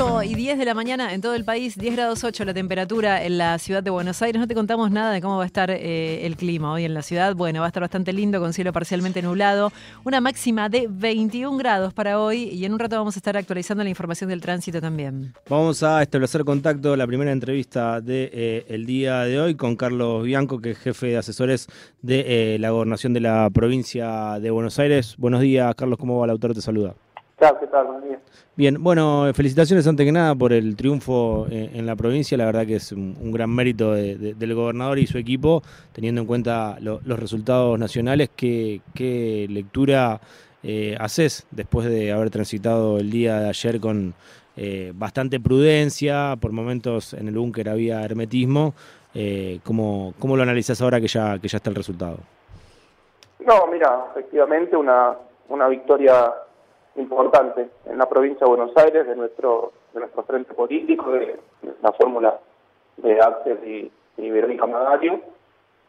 8 y 10 de la mañana en todo el país, 10 grados 8 la temperatura en la ciudad de Buenos Aires. No te contamos nada de cómo va a estar eh, el clima hoy en la ciudad. Bueno, va a estar bastante lindo con cielo parcialmente nublado. Una máxima de 21 grados para hoy y en un rato vamos a estar actualizando la información del tránsito también. Vamos a establecer contacto, la primera entrevista del de, eh, día de hoy con Carlos Bianco, que es jefe de asesores de eh, la gobernación de la provincia de Buenos Aires. Buenos días, Carlos, ¿cómo va? El autor te saluda. ¿Qué tal? Buenos días. Bien, bueno, felicitaciones antes que nada por el triunfo eh, en la provincia. La verdad que es un, gran mérito del gobernador y su equipo, teniendo en cuenta los resultados nacionales. ¿Qué, qué lectura eh, haces después de haber transitado el día de ayer con eh, bastante prudencia? Por momentos en el búnker había hermetismo. ¿cómo, ¿Cómo lo analizas ahora que ya, que ya está el resultado? No, mira, efectivamente una, una victoria importante en la provincia de Buenos Aires de nuestro de nuestro frente político, de, la fórmula de Axel y, y Verónica Magario,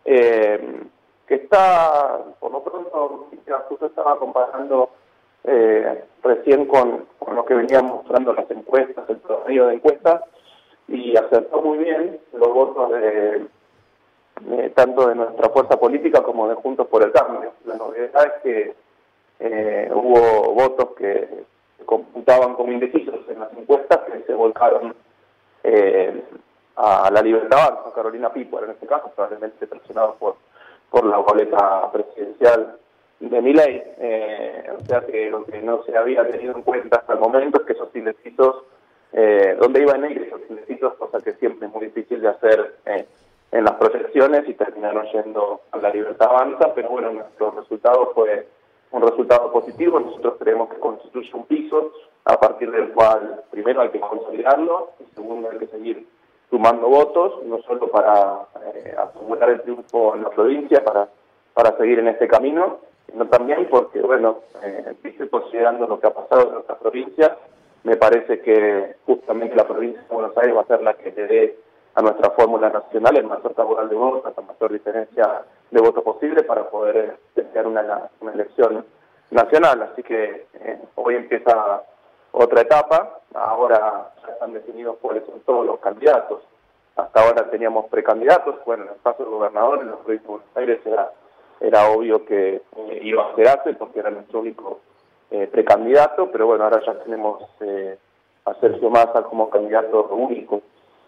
eh, que está, por lo pronto, justo estaba comparando eh, recién con, lo que venían mostrando las encuestas, el promedio de encuestas, y acertó muy bien los votos de, tanto de nuestra fuerza política como de Juntos por el Cambio. La novedad es que eh, hubo votos que computaban como indecisos en las encuestas que se volcaron eh, a la libertad, a Carolina Pipo, en este caso, probablemente presionado por, por la boleta presidencial de mi ley. Eh, o sea que lo que no se había tenido en cuenta hasta el momento es que esos indecisos, eh, donde iban a esos indecisos, cosa que siempre es muy difícil de hacer eh, en las proyecciones y terminaron yendo a la libertad avanza, pero bueno, nuestro resultado fue un resultado positivo. Nosotros creemos que constituye un piso a partir del cual primero hay que consolidarlo y segundo hay que seguir sumando votos, no solo para eh, asegurar el triunfo en la provincia, para, para seguir en este camino, sino también porque, bueno, eh, considerando lo que ha pasado en nuestra provincia, me parece que justamente la provincia de Buenos Aires va a ser la que le dé a nuestra fórmula nacional el mayor tabural de votos, la mayor diferencia de votos posible para poder tener una, una elección nacional. Así que eh, hoy empieza otra etapa, ahora ya están definidos cuáles son todos los candidatos. Hasta ahora teníamos precandidatos, bueno, en el caso del gobernador en los provincia de Buenos Aires era, era obvio que eh, iba a hacerse porque era nuestro único eh, precandidato, pero bueno, ahora ya tenemos a Sergio Massa como candidato único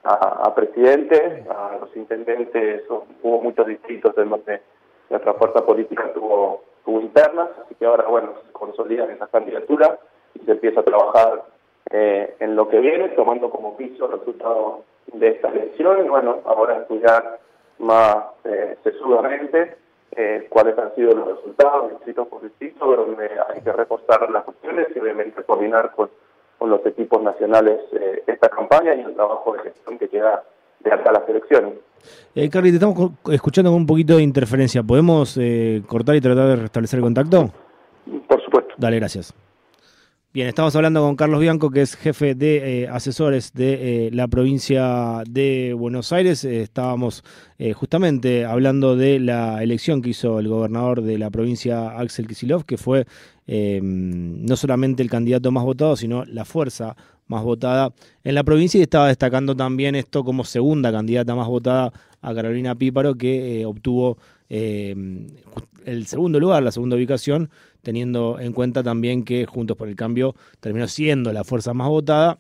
a, presidente, a los intendentes, hubo muchos distritos en donde nuestra fuerza política tuvo, tuvo internas, así que ahora, bueno, se consolidan esas candidaturas y se empieza a trabajar eh, en lo que viene, tomando como piso el resultado de esta elección. Y bueno, ahora estudiar más eh, sesudamente eh, cuáles han sido los resultados distrito por distrito, donde hay que repostar las cuestiones y obviamente coordinar con con los equipos nacionales eh, esta campaña y el trabajo de gestión que queda de acá a las elecciones. Eh, Carly, te estamos escuchando con un poquito de interferencia. ¿Podemos eh, cortar y tratar de restablecer el contacto? Por supuesto. Dale, gracias. Bien, estamos hablando con Carlos Bianco, que es jefe de eh, asesores de eh, la provincia de Buenos Aires. Eh, estábamos justamente hablando de la elección que hizo el gobernador de la provincia, Axel Kisilov, que fue em, no solamente el candidato más votado, sino la fuerza más votada en la provincia y estaba destacando también esto como segunda candidata más votada a Carolina Píparo, que obtuvo em, el segundo lugar, la segunda ubicación, teniendo en cuenta también que Juntos por el Cambio terminó siendo la fuerza más votada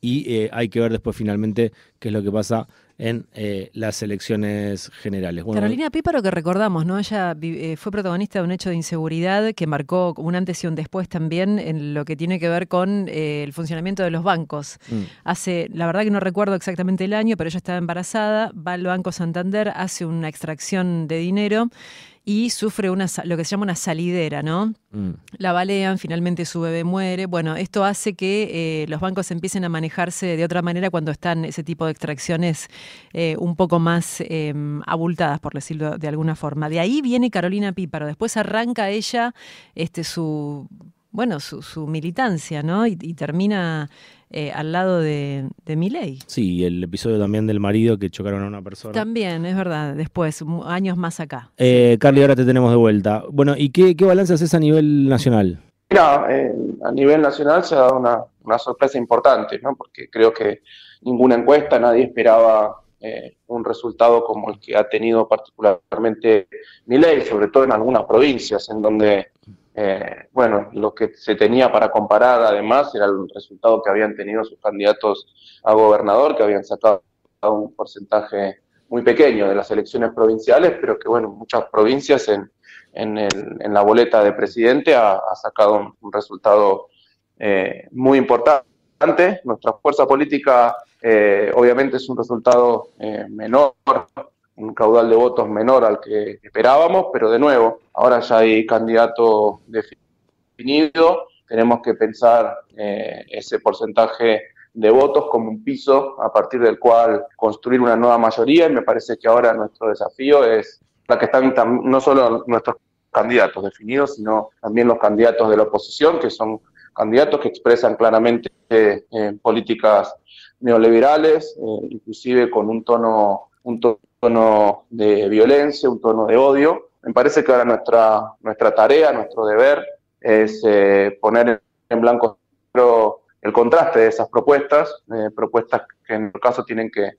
y eh, hay que ver después finalmente qué es lo que pasa en eh, las elecciones generales. Carolina Píparo, que recordamos, ¿no? Ella eh, fue protagonista de un hecho de inseguridad que marcó un antes y un después también en lo que tiene que ver con el funcionamiento de los bancos. Mm. Hace, la verdad que no recuerdo exactamente el año, pero ella estaba embarazada, va al Banco Santander, hace una extracción de dinero y sufre una, lo que se llama una salidera, ¿no? Mm. La balean, finalmente su bebé muere. Bueno, esto hace que eh, los bancos empiecen a manejarse de otra manera cuando están ese tipo de extracciones eh, un poco más em, abultadas, por decirlo de alguna forma. De ahí viene Carolina Píparo. Después arranca ella este, su bueno, su, su militancia, ¿no? Y, termina eh, al lado de, de Milei. Sí, el episodio también del marido que chocaron a una persona. También, es verdad, después, años más acá. Eh, Carly, ahora te tenemos de vuelta. Bueno, ¿y qué, qué balance haces a nivel nacional? Mira, a nivel nacional se ha dado una, sorpresa importante, ¿no? porque creo que ninguna encuesta, nadie esperaba eh, un resultado como el que ha tenido particularmente Milei, sobre todo en algunas provincias, en donde, eh, bueno, lo que se tenía para comparar además era el resultado que habían tenido sus candidatos a gobernador, que habían sacado un porcentaje muy pequeño de las elecciones provinciales, pero que, bueno, muchas provincias en en, la boleta de presidente ha, sacado un, resultado eh, muy importante. Nuestra fuerza política eh, obviamente es un resultado eh, menor, un caudal de votos menor al que esperábamos, pero de nuevo, ahora ya hay candidato definido, tenemos que pensar ese porcentaje de votos como un piso a partir del cual construir una nueva mayoría y me parece que ahora nuestro desafío es la que están no solo nuestros candidatos definidos, sino también los candidatos de la oposición, que son candidatos que expresan claramente eh, políticas neoliberales, eh, inclusive con un tono de violencia, un tono de odio. Me parece que ahora nuestra, nuestra tarea, nuestro deber es eh, poner en blanco el contraste de esas propuestas, propuestas que en el caso tienen que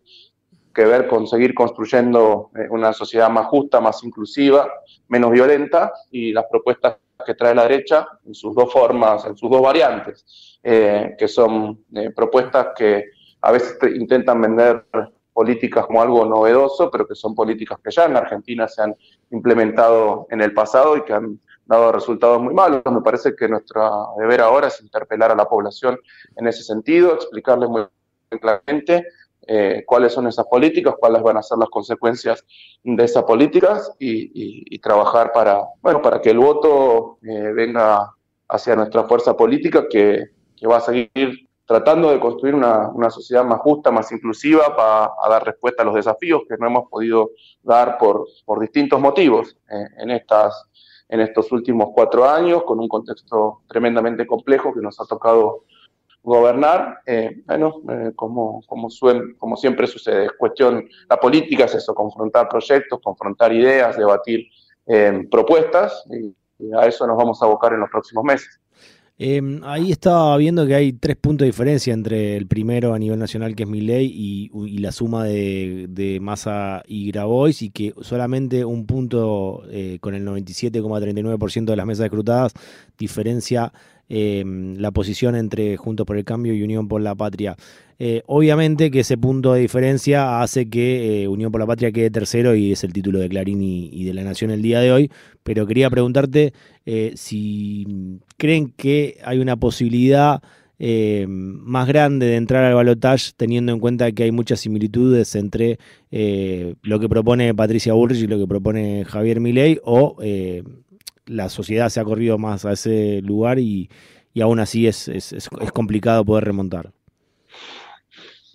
que ver con seguir construyendo eh, una sociedad más justa, más inclusiva, menos violenta, y las propuestas que trae la derecha en sus dos formas, en sus dos variantes, eh, que son eh, propuestas que a veces intentan vender políticas como algo novedoso, pero que son políticas que ya en Argentina se han implementado en el pasado y que han dado resultados muy malos. Me parece que nuestro deber ahora es interpelar a la población en ese sentido, explicarle muy claramente eh, cuáles son esas políticas, cuáles van a ser las consecuencias de esas políticas y, trabajar para, bueno, para que el voto eh, venga hacia nuestra fuerza política que, va a seguir tratando de construir una, sociedad más justa, más inclusiva, para dar respuesta a los desafíos que no hemos podido dar por, por distintos motivos eh, en, estas, en estos últimos cuatro años, con un contexto tremendamente complejo que nos ha tocado gobernar, eh, bueno, eh, como, como, como siempre sucede, es cuestión, la política es eso, confrontar proyectos, confrontar ideas, debatir propuestas, y, a eso nos vamos a abocar en los próximos meses. Em, ahí estaba viendo que hay tres puntos de diferencia entre el primero a nivel nacional, que es mi y, y la suma de, de Massa y Grabois, y que solamente un punto con el 97,39% de las mesas escrutadas diferencia Em, la posición entre Juntos por el Cambio y Unión por la Patria. Eh, obviamente que ese punto de diferencia hace que eh, Unión por la Patria quede tercero y es el título de Clarín y, de La Nación el día de hoy, pero quería preguntarte eh, si creen que hay una posibilidad más grande de entrar al balotaje teniendo en cuenta que hay muchas similitudes entre lo que propone Patricia Bullrich y lo que propone Javier Milei o la sociedad se ha corrido más a ese lugar y, aún así es, es, complicado poder remontar.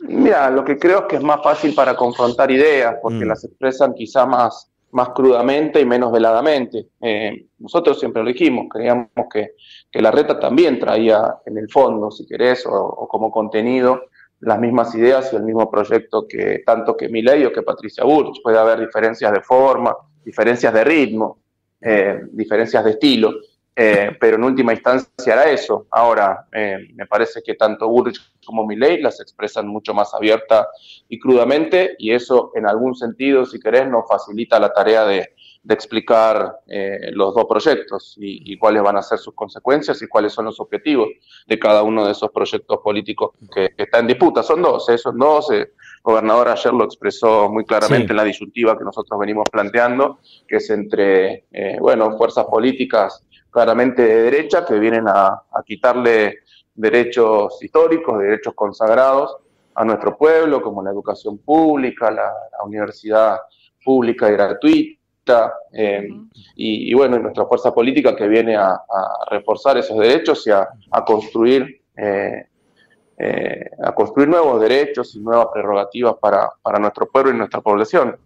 Mira, lo que creo es que es más fácil para confrontar ideas, porque mm. las expresan quizá más, más crudamente y menos veladamente. Eh, nosotros siempre lo dijimos, creíamos que, la reta también traía en el fondo, si querés, o, como contenido, las mismas ideas y el mismo proyecto que tanto que Milei o que Patricia Burch. Puede haber diferencias de forma, diferencias de ritmo, eh, diferencias de estilo, eh, pero en última instancia era eso. Ahora, eh, me parece que tanto Burrich como Milley las expresan mucho más abierta y crudamente, y eso en algún sentido, si querés, nos facilita la tarea de, explicar los dos proyectos y, cuáles van a ser sus consecuencias y cuáles son los objetivos de cada uno de esos proyectos políticos que, que están en disputa. Son dos, son dos gobernador ayer lo expresó muy claramente en la disyuntiva que nosotros venimos planteando, que es entre, eh, bueno, fuerzas políticas claramente de derecha que vienen a, quitarle derechos históricos, derechos consagrados a nuestro pueblo, como la educación pública, la, universidad pública y gratuita, eh, y, bueno, nuestra fuerza política que viene a, reforzar esos derechos y a, construir eh, eh, a construir nuevos derechos y nuevas prerrogativas para, para, nuestro pueblo y nuestra población.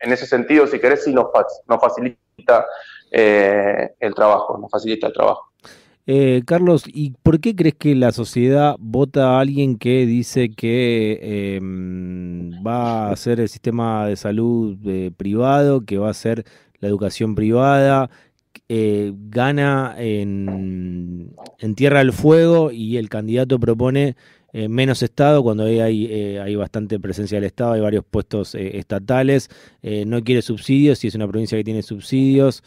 En ese sentido, si querés, sí nos, nos facilita eh, el trabajo, nos facilita el trabajo. Eh, Carlos, ¿y por qué crees que la sociedad vota a alguien que dice que em, va a hacer el sistema de salud privado, que va a hacer la educación privada, eh, gana en, en Tierra del Fuego y el candidato propone eh, menos Estado, cuando hay, hay, eh, hay, bastante presencia del Estado, hay varios puestos eh, estatales, no quiere subsidios, si es una provincia que tiene subsidios,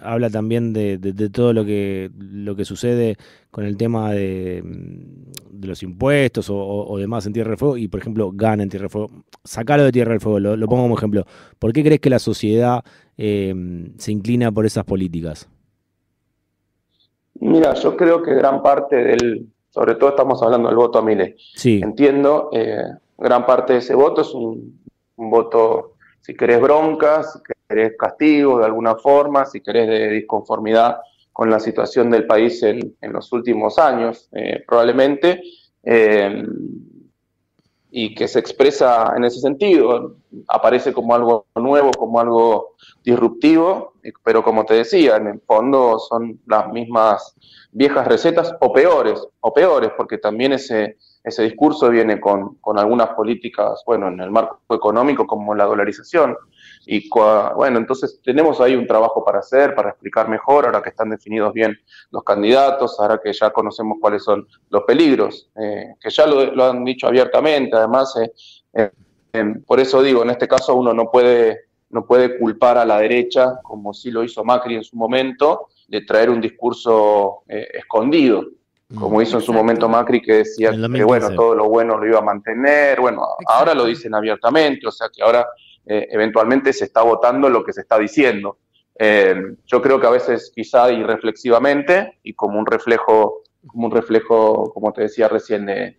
habla también de, todo lo que, lo que sucede con el tema de, los impuestos o, demás en Tierra del Fuego, y por ejemplo gana en Tierra del Fuego. Sacalo de Tierra del Fuego, lo, lo pongo como ejemplo. ¿Por qué crees que la sociedad se inclina por esas políticas? Mira, yo creo que gran parte del, sobre todo estamos hablando del voto a Milei. Sí. Entiendo, eh, gran parte de ese voto es un, voto, si querés bronca, si querés castigo de alguna forma, si querés de disconformidad con la situación del país en, los últimos años, eh, probablemente, eh, y que se expresa en ese sentido, aparece como algo nuevo, como algo disruptivo, pero como te decía, en el fondo son las mismas viejas recetas o peores, o peores, porque también ese, ese discurso viene con, con algunas políticas, bueno, en el marco económico como la dolarización. Y bueno, entonces tenemos ahí un trabajo para hacer, para explicar mejor, ahora que están definidos bien los candidatos, ahora que ya conocemos cuáles son los peligros, eh, que ya lo, han dicho abiertamente, además, eh, eh, por eso digo, en este caso uno no puede, no puede culpar a la derecha, como sí lo hizo Macri en su momento, de traer un discurso eh, escondido, como hizo en su momento Macri, que decía que bueno, todo lo bueno lo iba a mantener. Bueno, ahora lo dicen abiertamente, o sea que ahora eh, eventualmente se está votando lo que se está diciendo. Eh, yo creo que a veces quizá irreflexivamente y como un reflejo, como un reflejo, como te decía recién, de,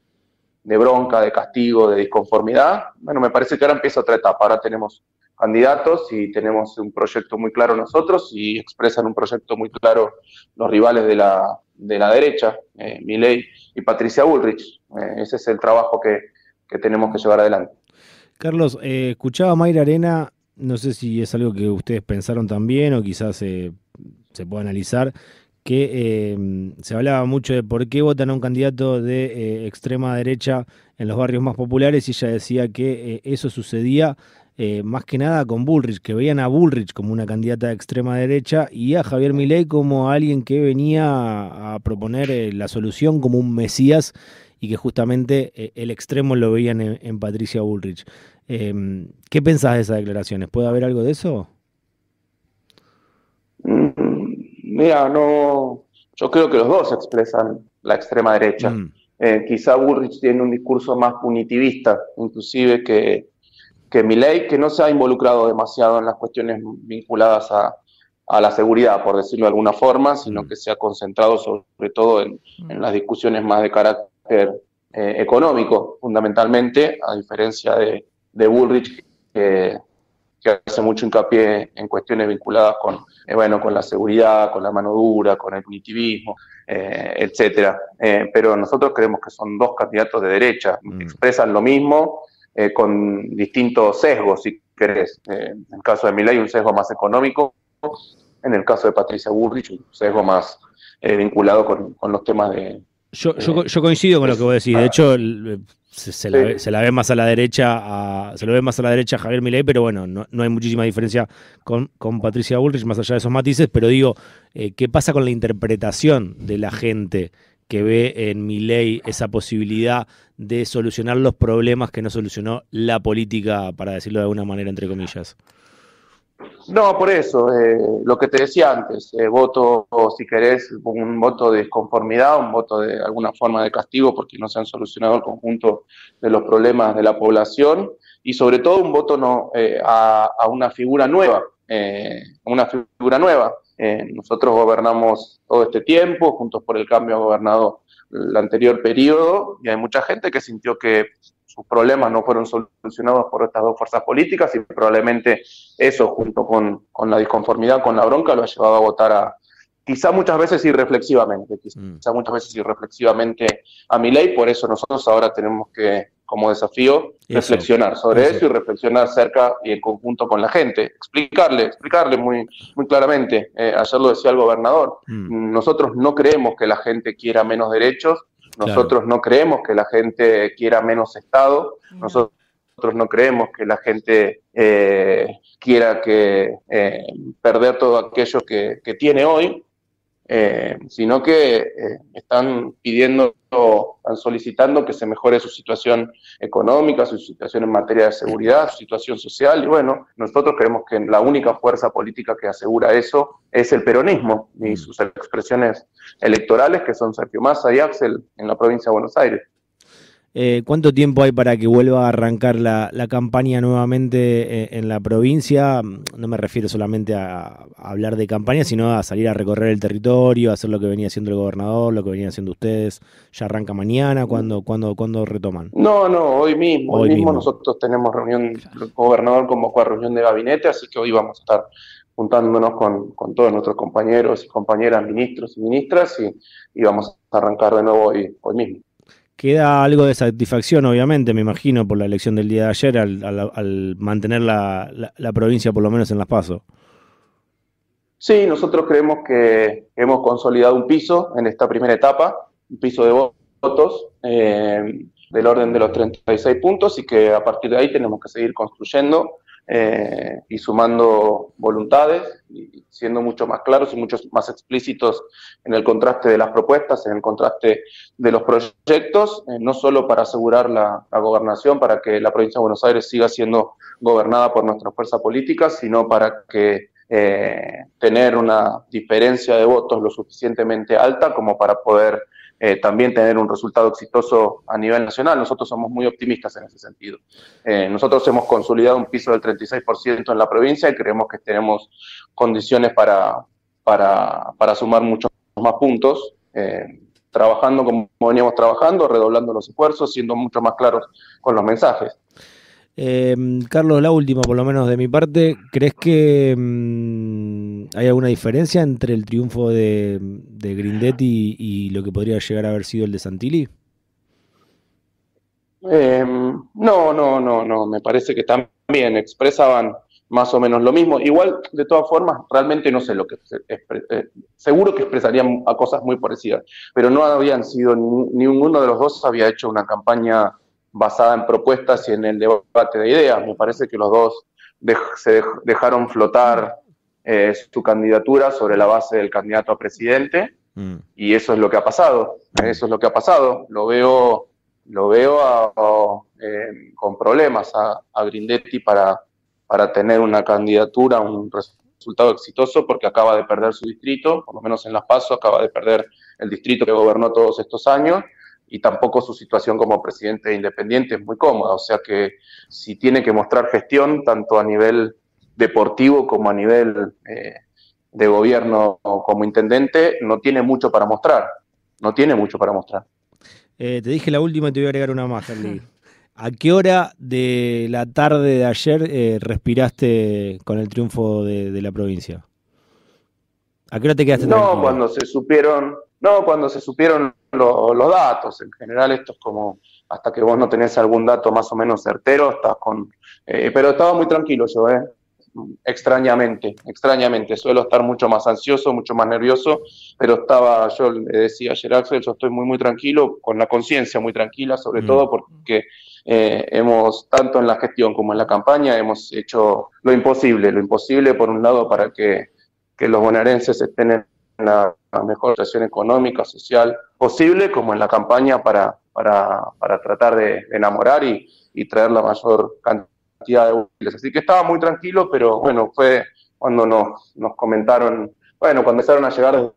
bronca, de castigo, de disconformidad. Bueno, me parece que ahora empieza otra etapa. Ahora tenemos candidatos y tenemos un proyecto muy claro nosotros y expresan un proyecto muy claro los rivales de la, de la derecha, eh, Milei y Patricia Bullrich. Eh, ese es el trabajo que, tenemos que llevar adelante. Carlos, eh, escuchaba a Mayra Arena, no sé si es algo que ustedes pensaron también o quizás se puede analizar, que se hablaba mucho de por qué votan a un candidato de extrema derecha en los barrios más populares y ella decía que eso sucedía eh, más que nada con Bullrich, que veían a Bullrich como una candidata de extrema derecha y a Javier Milei como alguien que venía a proponer eh, la solución como un mesías y que justamente eh, el extremo lo veían en, Patricia Bullrich. Em, ¿Qué pensás de esas declaraciones? ¿Puede haber algo de eso? Mm, mira, no. Yo creo que los dos expresan la extrema derecha. Mm. quizá Bullrich tiene un discurso más punitivista, inclusive que, que mi ley, que no se ha involucrado demasiado en las cuestiones vinculadas a, la seguridad, por decirlo de alguna forma, sino mm. que se ha concentrado sobre todo en, mm. las discusiones más de carácter eh, económico, fundamentalmente, a diferencia de, de Bullrich, que, hace mucho hincapié en cuestiones vinculadas con, eh, bueno, con la seguridad, con la mano dura, con el punitivismo, eh, etcétera. pero nosotros creemos que son dos candidatos de derecha, mm. expresan lo mismo, eh, con distintos sesgos, si querés. Eh, en el caso de Milei, un sesgo más económico, en el caso de Patricia Burrich, un sesgo más eh, vinculado con, los temas de... Yo, yo, coincido con lo que vos decís, de hecho se, la, ve, más a la derecha a, se lo ve más a la derecha Javier Milei, pero bueno, no, hay muchísima diferencia con, con, Patricia Bullrich, más allá de esos matices, pero digo, ¿qué pasa con la interpretación de la gente que ve en mi ley esa posibilidad de solucionar los problemas que no solucionó la política, para decirlo de alguna manera, entre comillas. No, por eso, eh, lo que te decía antes, eh, voto, si querés, un voto de disconformidad, un voto de alguna forma de castigo porque no se han solucionado el conjunto de los problemas de la población y sobre todo un voto no, eh, a, a, una figura nueva, una figura nueva. Eh, nosotros gobernamos todo este tiempo, Juntos por el Cambio ha gobernado el anterior periodo y hay mucha gente que sintió que sus problemas no fueron solucionados por estas dos fuerzas políticas y probablemente eso junto con, con la disconformidad, con la bronca, lo ha llevado a votar a, quizá muchas veces irreflexivamente, quizá mm. muchas veces irreflexivamente a mi ley, por eso nosotros ahora tenemos que como desafío reflexionar sobre eso. y reflexionar cerca y en conjunto con la gente, explicarle, explicarle muy, muy claramente. Eh, ayer lo decía el gobernador, mm. nosotros no creemos que la gente quiera menos derechos, nosotros no creemos que la gente quiera menos Estado, nosotros nosotros no creemos que la gente eh, quiera que eh, perder todo aquello que, tiene hoy, eh, sino que están pidiendo, están solicitando que se mejore su situación económica, su situación en materia de seguridad, su situación social, y bueno, nosotros creemos que la única fuerza política que asegura eso es el peronismo y mm. sus expresiones electorales, que son Sergio Massa y Axel en la provincia de Buenos Aires. Eh, ¿Cuánto tiempo hay para que vuelva a arrancar la, campaña nuevamente eh, en, la provincia? No me refiero solamente a, hablar de campaña, sino a salir a recorrer el territorio, a hacer lo que venía haciendo el gobernador, lo que venían haciendo ustedes. ¿Ya arranca mañana? ¿Cuándo, cuándo, cuándo retoman? No, no, hoy mismo. Hoy, mismo, nosotros tenemos reunión, el gobernador convocó a reunión de gabinete, así que hoy vamos a estar juntándonos con, todos nuestros compañeros y compañeras, ministros y ministras, y, vamos a arrancar de nuevo hoy, hoy mismo. Queda algo de satisfacción, obviamente, me imagino, por la elección del día de ayer, al, mantener la, provincia por lo menos en las pasos. Sí, nosotros creemos que hemos consolidado un piso en esta primera etapa, un piso de votos eh, del orden de los 36 puntos y que a partir de ahí tenemos que seguir construyendo eh, y sumando voluntades y siendo mucho más claros y mucho más explícitos en el contraste de las propuestas, en el contraste de los proyectos, eh, no solo para asegurar la, gobernación, para que la provincia de Buenos Aires siga siendo gobernada por nuestra fuerza política, sino para que eh, tener una diferencia de votos lo suficientemente alta como para poder eh, también tener un resultado exitoso a nivel nacional. Nosotros somos muy optimistas en ese sentido. Eh, nosotros hemos consolidado un piso del 36% en la provincia y creemos que tenemos condiciones para, para, para sumar muchos más puntos. Eh, trabajando como veníamos trabajando, redoblando los esfuerzos, siendo mucho más claros con los mensajes. Carlos, la última, por lo menos de mi parte, ¿crees que mm, ¿Hay alguna diferencia entre el triunfo de, Grindetti y, lo que podría llegar a haber sido el de Santilli? Em, no, no, no, no. Me parece que también expresaban más o menos lo mismo. Igual, de todas formas, realmente no sé lo que... Eh, seguro que expresarían a cosas muy parecidas, pero no habían sido, ni, ninguno de los dos había hecho una campaña basada en propuestas y en el debate de ideas. Me parece que los dos se dejaron flotar eh, su candidatura sobre la base del candidato a presidente mm. y eso es lo que ha pasado, eso es lo que ha pasado. Lo veo, lo veo eh, con problemas a, Grindetti para, para tener una candidatura, un resultado exitoso porque acaba de perder su distrito, por lo menos en Las Paso acaba de perder el distrito que gobernó todos estos años y tampoco su situación como presidente independiente es muy cómoda, o sea que si tiene que mostrar gestión tanto a nivel deportivo como a nivel eh, de gobierno como intendente, no tiene mucho para mostrar. No tiene mucho para mostrar. Eh, te dije la última y te voy a agregar una más, ¿A qué hora de la tarde de ayer eh, respiraste con el triunfo de, la provincia? ¿A qué hora te quedaste No, cuando se supieron, no, cuando se supieron los datos. En general esto es como hasta que vos no tenés algún dato más o menos certero, estás con... pero estaba muy tranquilo yo, ¿eh? extrañamente, extrañamente. Suelo estar mucho más ansioso, mucho más nervioso, pero estaba, yo le decía ayer Axel, yo estoy muy, muy tranquilo, con la conciencia muy tranquila, sobre mm. todo porque eh, hemos, tanto en la gestión como en la campaña, hemos hecho lo imposible, lo imposible por un lado para que, los bonaerenses estén en la, mejor situación económica, social posible, como en la campaña para, para, para tratar de, enamorar y, y traer la mayor cantidad de útiles. Así que estaba muy tranquilo, pero bueno, fue cuando nos, nos comentaron, bueno, cuando empezaron a llegar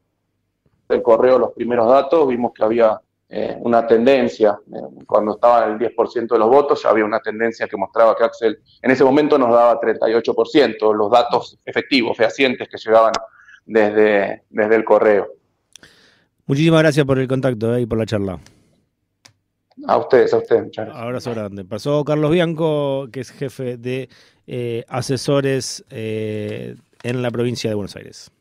del correo los primeros datos, vimos que había eh, una tendencia, eh, cuando estaba el 10% de los votos, ya había una tendencia que mostraba que Axel en ese momento nos daba 38%, los datos efectivos, fehacientes que llegaban desde, desde el correo. Muchísimas gracias por el contacto eh, y por la charla. A ustedes, a ustedes, muchas gracias. Abrazo grande. Pasó Carlos Bianco, que es jefe de eh, asesores eh, en la provincia de Buenos Aires.